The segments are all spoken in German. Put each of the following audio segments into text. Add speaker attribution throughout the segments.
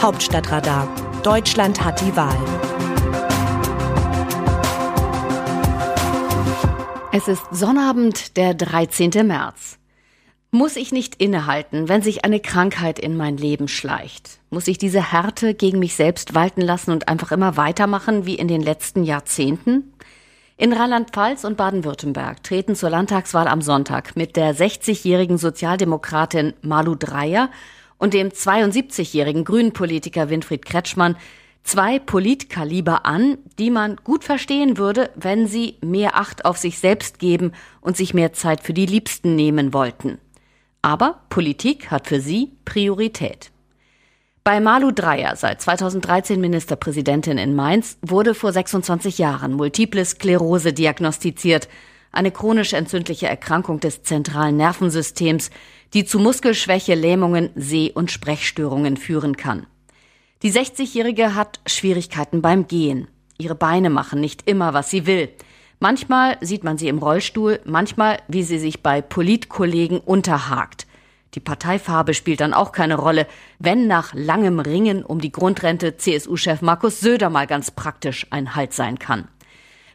Speaker 1: Hauptstadtradar. Deutschland hat die Wahl.
Speaker 2: Es ist Sonnabend, der 13. März. Muss ich nicht innehalten, wenn sich eine Krankheit in mein Leben schleicht? Muss ich diese Härte gegen mich selbst walten lassen und einfach immer weitermachen wie in den letzten Jahrzehnten? In Rheinland-Pfalz und Baden-Württemberg treten zur Landtagswahl am Sonntag mit der 60-jährigen Sozialdemokratin Malu Dreyer und dem 72-jährigen Grünen-Politiker Winfried Kretschmann zwei Politkaliber an, die man gut verstehen würde, wenn sie mehr Acht auf sich selbst geben und sich mehr Zeit für die Liebsten nehmen wollten. Aber Politik hat für sie Priorität. Bei Malu Dreyer, seit 2013 Ministerpräsidentin in Mainz, wurde vor 26 Jahren Multiple Sklerose diagnostiziert, eine chronisch entzündliche Erkrankung des zentralen Nervensystems, die zu Muskelschwäche, Lähmungen, Seh- und Sprechstörungen führen kann. Die 60-Jährige hat Schwierigkeiten beim Gehen. Ihre Beine machen nicht immer, was sie will. Manchmal sieht man sie im Rollstuhl, manchmal, wie sie sich bei Politkollegen unterhakt. Die Parteifarbe spielt dann auch keine Rolle, wenn nach langem Ringen um die Grundrente CSU-Chef Markus Söder mal ganz praktisch ein Halt sein kann.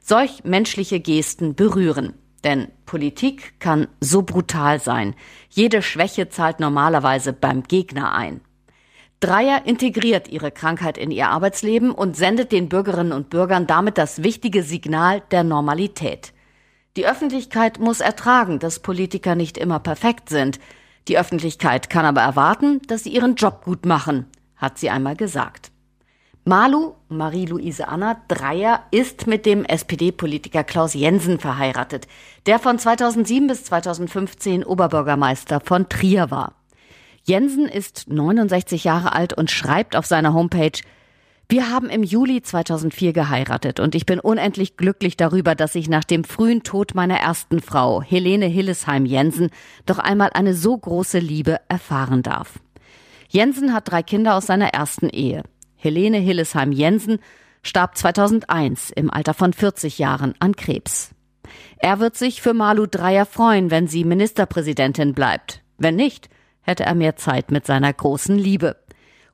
Speaker 2: Solch menschliche Gesten berühren. Denn Politik kann so brutal sein. Jede Schwäche zahlt normalerweise beim Gegner ein. Dreier integriert ihre Krankheit in ihr Arbeitsleben und sendet den Bürgerinnen und Bürgern damit das wichtige Signal der Normalität. Die Öffentlichkeit muss ertragen, dass Politiker nicht immer perfekt sind. Die Öffentlichkeit kann aber erwarten, dass sie ihren Job gut machen, hat sie einmal gesagt. Malu, Marie-Louise Anna Dreier, ist mit dem SPD-Politiker Klaus Jensen verheiratet, der von 2007 bis 2015 Oberbürgermeister von Trier war. Jensen ist 69 Jahre alt und schreibt auf seiner Homepage, wir haben im Juli 2004 geheiratet und ich bin unendlich glücklich darüber, dass ich nach dem frühen Tod meiner ersten Frau, Helene Hillesheim Jensen, doch einmal eine so große Liebe erfahren darf. Jensen hat drei Kinder aus seiner ersten Ehe. Helene Hillesheim Jensen starb 2001 im Alter von 40 Jahren an Krebs. Er wird sich für Malu Dreyer freuen, wenn sie Ministerpräsidentin bleibt. Wenn nicht, hätte er mehr Zeit mit seiner großen Liebe.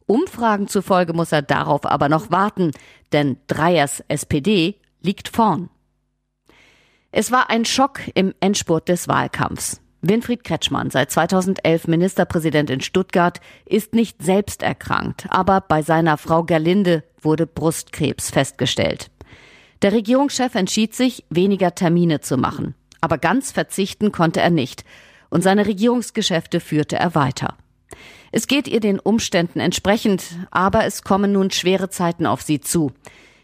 Speaker 2: Umfragen zufolge muss er darauf aber noch warten, denn Dreyers SPD liegt vorn. Es war ein Schock im Endspurt des Wahlkampfs. Winfried Kretschmann, seit 2011 Ministerpräsident in Stuttgart, ist nicht selbst erkrankt, aber bei seiner Frau Gerlinde wurde Brustkrebs festgestellt. Der Regierungschef entschied sich, weniger Termine zu machen. Aber ganz verzichten konnte er nicht. Und seine Regierungsgeschäfte führte er weiter. Es geht ihr den Umständen entsprechend, aber es kommen nun schwere Zeiten auf sie zu.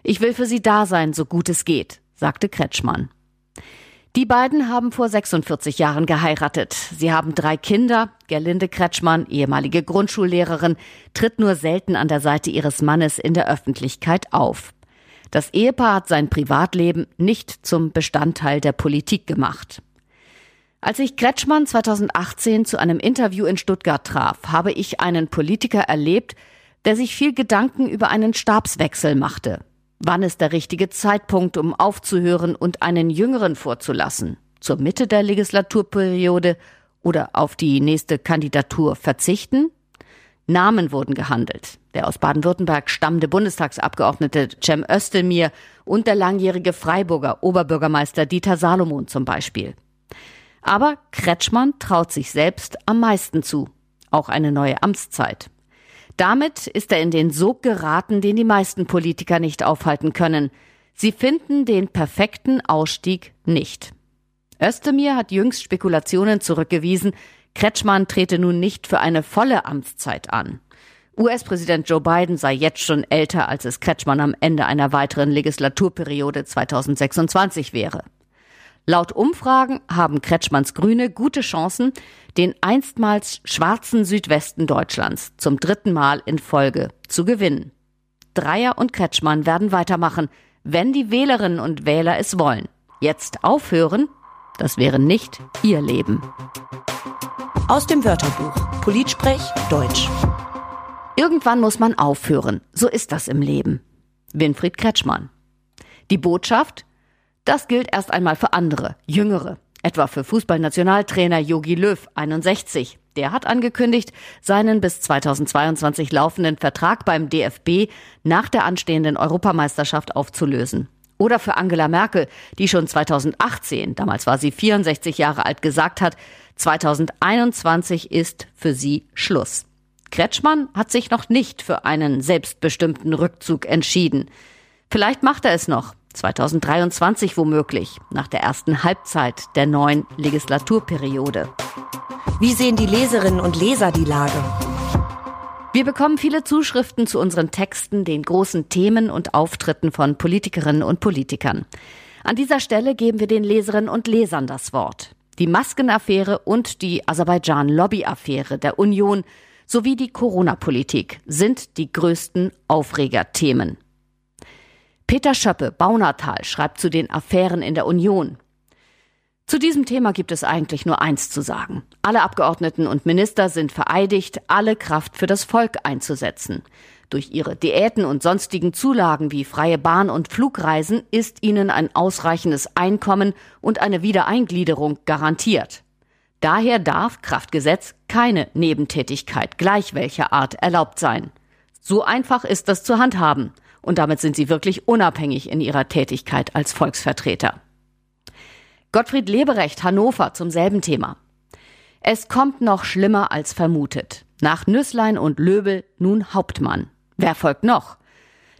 Speaker 2: Ich will für sie da sein, so gut es geht, sagte Kretschmann. Die beiden haben vor 46 Jahren geheiratet. Sie haben drei Kinder. Gerlinde Kretschmann, ehemalige Grundschullehrerin, tritt nur selten an der Seite ihres Mannes in der Öffentlichkeit auf. Das Ehepaar hat sein Privatleben nicht zum Bestandteil der Politik gemacht. Als ich Kretschmann 2018 zu einem Interview in Stuttgart traf, habe ich einen Politiker erlebt, der sich viel Gedanken über einen Stabswechsel machte. Wann ist der richtige Zeitpunkt, um aufzuhören und einen Jüngeren vorzulassen? Zur Mitte der Legislaturperiode oder auf die nächste Kandidatur verzichten? Namen wurden gehandelt. Der aus Baden-Württemberg stammende Bundestagsabgeordnete Cem Östelmir und der langjährige Freiburger Oberbürgermeister Dieter Salomon zum Beispiel. Aber Kretschmann traut sich selbst am meisten zu. Auch eine neue Amtszeit. Damit ist er in den Sog geraten, den die meisten Politiker nicht aufhalten können. Sie finden den perfekten Ausstieg nicht. Özdemir hat jüngst Spekulationen zurückgewiesen, Kretschmann trete nun nicht für eine volle Amtszeit an. US-Präsident Joe Biden sei jetzt schon älter, als es Kretschmann am Ende einer weiteren Legislaturperiode 2026 wäre. Laut Umfragen haben Kretschmanns Grüne gute Chancen, den einstmals schwarzen Südwesten Deutschlands zum dritten Mal in Folge zu gewinnen. Dreier und Kretschmann werden weitermachen, wenn die Wählerinnen und Wähler es wollen. Jetzt aufhören, das wäre nicht ihr Leben.
Speaker 1: Aus dem Wörterbuch Politsprech Deutsch.
Speaker 2: Irgendwann muss man aufhören. So ist das im Leben. Winfried Kretschmann. Die Botschaft? Das gilt erst einmal für andere, Jüngere. etwa für Fußballnationaltrainer Jogi Löw 61. Der hat angekündigt, seinen bis 2022 laufenden Vertrag beim DFB nach der anstehenden Europameisterschaft aufzulösen. Oder für Angela Merkel, die schon 2018, damals war sie 64 Jahre alt, gesagt hat, 2021 ist für sie Schluss. Kretschmann hat sich noch nicht für einen selbstbestimmten Rückzug entschieden. Vielleicht macht er es noch, 2023 womöglich, nach der ersten Halbzeit der neuen Legislaturperiode.
Speaker 1: Wie sehen die Leserinnen und Leser die Lage?
Speaker 2: Wir bekommen viele Zuschriften zu unseren Texten, den großen Themen und Auftritten von Politikerinnen und Politikern. An dieser Stelle geben wir den Leserinnen und Lesern das Wort. Die Maskenaffäre und die Aserbaidschan-Lobby-Affäre der Union sowie die Corona-Politik sind die größten Aufregerthemen. Peter Schöppe, Baunatal, schreibt zu den Affären in der Union. Zu diesem Thema gibt es eigentlich nur eins zu sagen. Alle Abgeordneten und Minister sind vereidigt, alle Kraft für das Volk einzusetzen. Durch ihre Diäten und sonstigen Zulagen wie freie Bahn- und Flugreisen ist ihnen ein ausreichendes Einkommen und eine Wiedereingliederung garantiert. Daher darf Kraftgesetz keine Nebentätigkeit gleich welcher Art erlaubt sein. So einfach ist das zu handhaben, und damit sind sie wirklich unabhängig in ihrer Tätigkeit als Volksvertreter. Gottfried Leberecht, Hannover, zum selben Thema. Es kommt noch schlimmer als vermutet. Nach Nüsslein und Löbel nun Hauptmann. Wer folgt noch?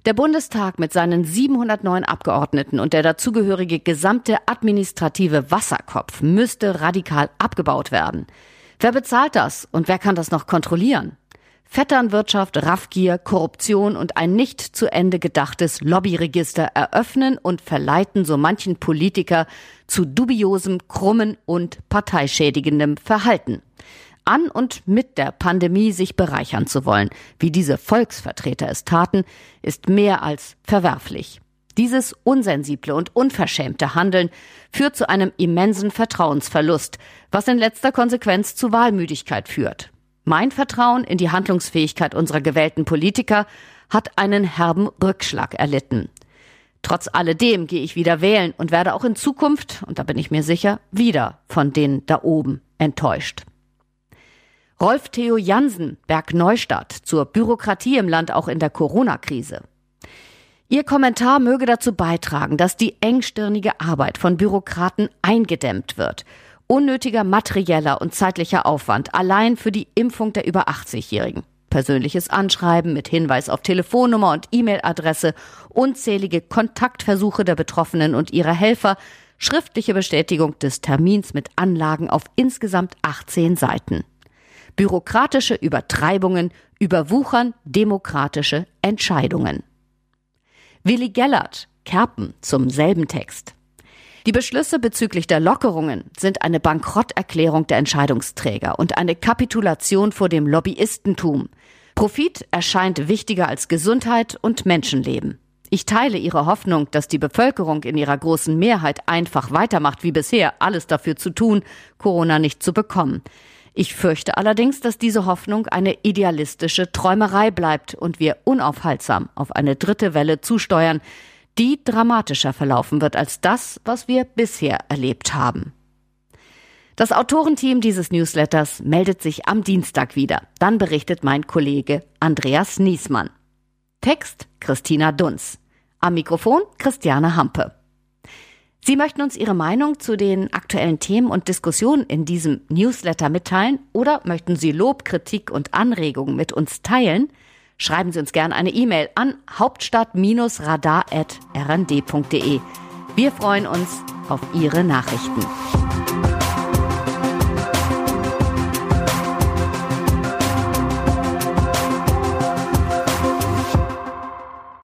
Speaker 2: Der Bundestag mit seinen 709 Abgeordneten und der dazugehörige gesamte administrative Wasserkopf müsste radikal abgebaut werden. Wer bezahlt das und wer kann das noch kontrollieren? Vetternwirtschaft, Raffgier, Korruption und ein nicht zu Ende gedachtes Lobbyregister eröffnen und verleiten so manchen Politiker zu dubiosem, krummen und parteischädigendem Verhalten. An und mit der Pandemie sich bereichern zu wollen, wie diese Volksvertreter es taten, ist mehr als verwerflich. Dieses unsensible und unverschämte Handeln führt zu einem immensen Vertrauensverlust, was in letzter Konsequenz zu Wahlmüdigkeit führt. Mein Vertrauen in die Handlungsfähigkeit unserer gewählten Politiker hat einen herben Rückschlag erlitten. Trotz alledem gehe ich wieder wählen und werde auch in Zukunft, und da bin ich mir sicher, wieder von denen da oben enttäuscht. Rolf Theo Jansen, Berg Neustadt, zur Bürokratie im Land auch in der Corona-Krise. Ihr Kommentar möge dazu beitragen, dass die engstirnige Arbeit von Bürokraten eingedämmt wird Unnötiger materieller und zeitlicher Aufwand allein für die Impfung der über 80-Jährigen. Persönliches Anschreiben mit Hinweis auf Telefonnummer und E-Mail-Adresse, unzählige Kontaktversuche der Betroffenen und ihrer Helfer, schriftliche Bestätigung des Termins mit Anlagen auf insgesamt 18 Seiten. Bürokratische Übertreibungen überwuchern demokratische Entscheidungen. Willi Gellert, Kerpen zum selben Text. Die Beschlüsse bezüglich der Lockerungen sind eine Bankrotterklärung der Entscheidungsträger und eine Kapitulation vor dem Lobbyistentum. Profit erscheint wichtiger als Gesundheit und Menschenleben. Ich teile Ihre Hoffnung, dass die Bevölkerung in ihrer großen Mehrheit einfach weitermacht wie bisher, alles dafür zu tun, Corona nicht zu bekommen. Ich fürchte allerdings, dass diese Hoffnung eine idealistische Träumerei bleibt und wir unaufhaltsam auf eine dritte Welle zusteuern, die dramatischer verlaufen wird als das, was wir bisher erlebt haben. Das Autorenteam dieses Newsletters meldet sich am Dienstag wieder. Dann berichtet mein Kollege Andreas Niesmann. Text Christina Dunz. Am Mikrofon Christiane Hampe. Sie möchten uns Ihre Meinung zu den aktuellen Themen und Diskussionen in diesem Newsletter mitteilen oder möchten Sie Lob, Kritik und Anregungen mit uns teilen? Schreiben Sie uns gerne eine E-Mail an hauptstadt-radar.rnd.de. Wir freuen uns auf Ihre Nachrichten.